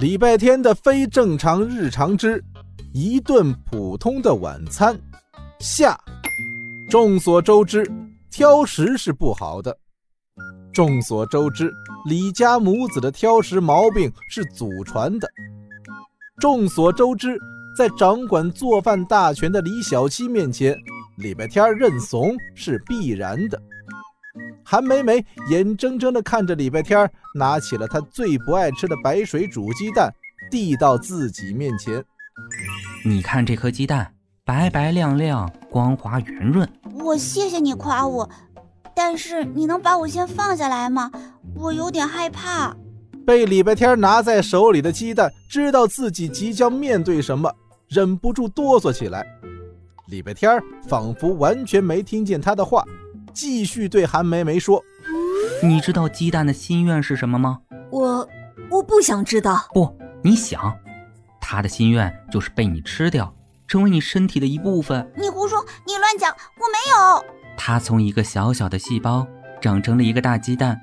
礼拜天的非正常日常之一顿普通的晚餐下。众所周知，挑食是不好的。众所周知，李家母子的挑食毛病是祖传的。众所周知，在掌管做饭大权的李小七面前，礼拜天认怂是必然的。韩梅梅眼睁睁地看着礼拜天拿起了她最不爱吃的白水煮鸡蛋，递到自己面前。你看这颗鸡蛋，白白亮亮，光滑圆润。我谢谢你夸我，但是你能把我先放下来吗？我有点害怕。被礼拜天拿在手里的鸡蛋，知道自己即将面对什么，忍不住哆嗦起来。礼拜天仿佛完全没听见他的话。继续对韩梅梅说：“你知道鸡蛋的心愿是什么吗？我我不想知道。不，你想，他的心愿就是被你吃掉，成为你身体的一部分。你胡说，你乱讲，我没有。他从一个小小的细胞长成了一个大鸡蛋，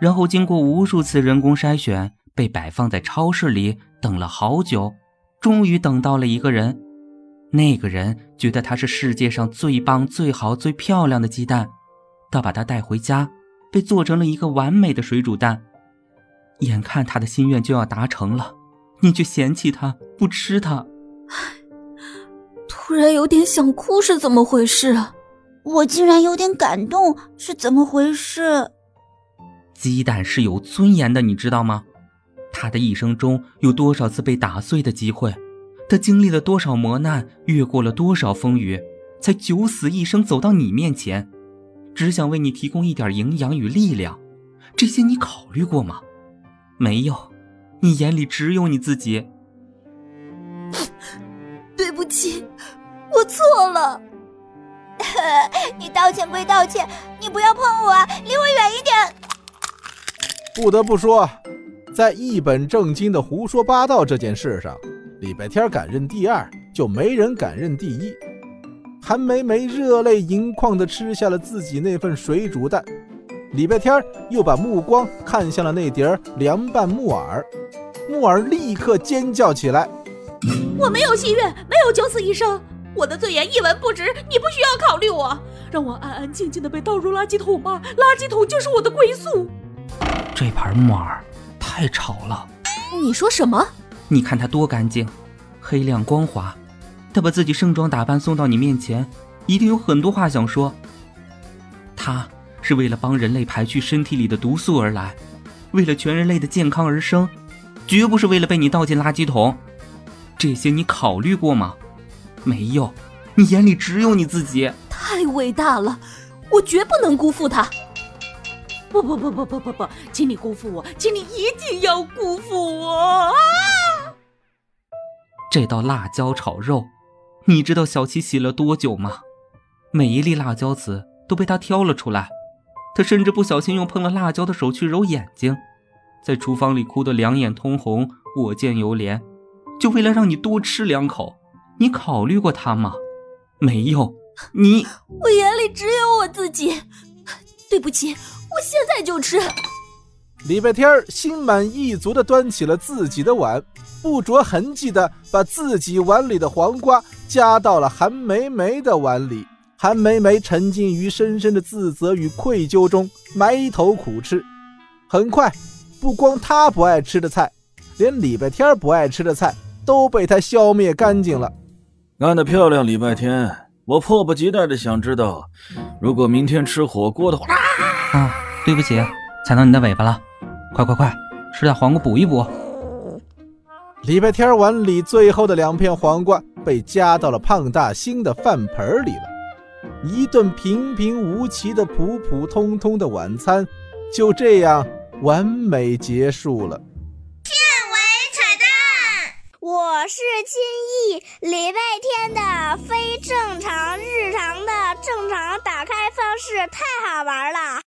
然后经过无数次人工筛选，被摆放在超市里等了好久，终于等到了一个人。那个人觉得他是世界上最棒、最好、最漂亮的鸡蛋。”他把它带回家，被做成了一个完美的水煮蛋。眼看他的心愿就要达成了，你却嫌弃他不吃它。突然有点想哭，是怎么回事？我竟然有点感动，是怎么回事？鸡蛋是有尊严的，你知道吗？他的一生中有多少次被打碎的机会？他经历了多少磨难，越过了多少风雨，才九死一生走到你面前？只想为你提供一点营养与力量，这些你考虑过吗？没有，你眼里只有你自己。对不起，我错了。你道歉归道歉，你不要碰我，离我远一点。不得不说，在一本正经的胡说八道这件事上，礼拜天敢认第二，就没人敢认第一。韩梅梅热泪盈眶地吃下了自己那份水煮蛋，礼拜天又把目光看向了那碟凉拌木耳，木耳立刻尖叫起来：“我没有心愿，没有九死一生，我的尊严一文不值，你不需要考虑我，让我安安静静的被倒入垃圾桶吧，垃圾桶就是我的归宿。”这盘木耳太吵了，你说什么？你看它多干净，黑亮光滑。他把自己盛装打扮送到你面前，一定有很多话想说。他是为了帮人类排去身体里的毒素而来，为了全人类的健康而生，绝不是为了被你倒进垃圾桶。这些你考虑过吗？没有，你眼里只有你自己。太伟大了，我绝不能辜负他。不不不不不不不，请你辜负我，请你一定要辜负我啊！这道辣椒炒肉。你知道小七洗了多久吗？每一粒辣椒籽都被他挑了出来，他甚至不小心用碰了辣椒的手去揉眼睛，在厨房里哭得两眼通红，我见犹怜，就为了让你多吃两口。你考虑过他吗？没有。你，我眼里只有我自己。对不起，我现在就吃。礼拜天心满意足地端起了自己的碗。不着痕迹地把自己碗里的黄瓜夹到了韩梅梅的碗里，韩梅梅沉浸于深深的自责与愧疚中，埋头苦吃。很快，不光她不爱吃的菜，连礼拜天不爱吃的菜都被她消灭干净了。干得漂亮，礼拜天！我迫不及待地想知道，如果明天吃火锅的话……啊，对不起，踩到你的尾巴了。快快快，吃点黄瓜补一补。礼拜天碗里最后的两片黄瓜被夹到了胖大星的饭盆里了，一顿平平无奇的普普通通的晚餐就这样完美结束了。片尾彩蛋，我是金毅。礼拜天的非正常日常的正常打开方式太好玩了。